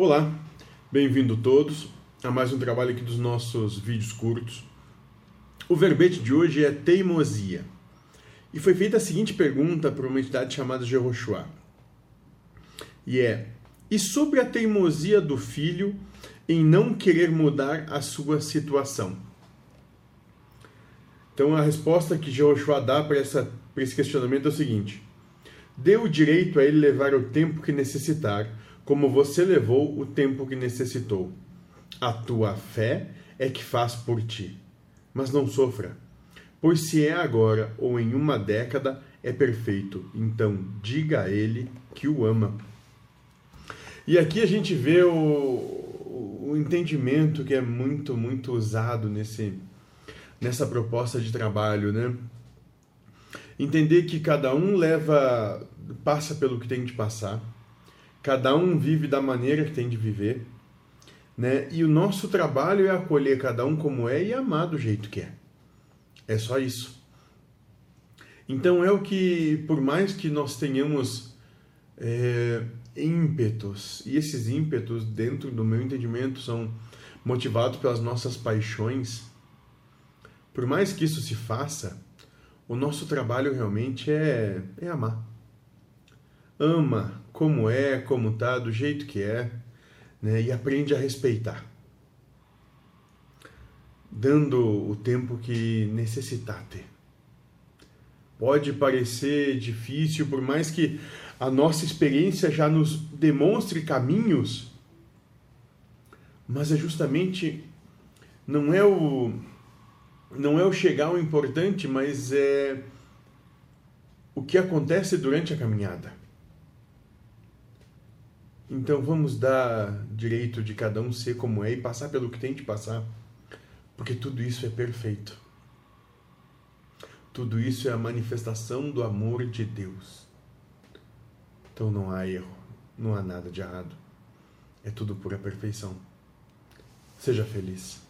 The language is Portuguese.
Olá, bem-vindo todos a mais um trabalho aqui dos nossos vídeos curtos. O verbete de hoje é teimosia. E foi feita a seguinte pergunta por uma entidade chamada Jehoshua. E é: E sobre a teimosia do filho em não querer mudar a sua situação? Então a resposta que Jehoshua dá para, para esse questionamento é o seguinte: Dê o direito a ele levar o tempo que necessitar como você levou o tempo que necessitou. A tua fé é que faz por ti. Mas não sofra, pois se é agora ou em uma década, é perfeito. Então diga a ele que o ama. E aqui a gente vê o, o entendimento que é muito, muito usado nesse, nessa proposta de trabalho, né? Entender que cada um leva, passa pelo que tem de passar Cada um vive da maneira que tem de viver, né? E o nosso trabalho é acolher cada um como é e amar do jeito que é. É só isso. Então é o que, por mais que nós tenhamos é, ímpetos, e esses ímpetos, dentro do meu entendimento, são motivados pelas nossas paixões, por mais que isso se faça, o nosso trabalho realmente é, é amar ama como é, como tá, do jeito que é, né? E aprende a respeitar, dando o tempo que necessitar ter. Pode parecer difícil, por mais que a nossa experiência já nos demonstre caminhos, mas é justamente não é o não é o chegar o importante, mas é o que acontece durante a caminhada. Então vamos dar direito de cada um ser como é e passar pelo que tem de passar, porque tudo isso é perfeito. Tudo isso é a manifestação do amor de Deus. Então não há erro, não há nada de errado. É tudo pura perfeição. Seja feliz.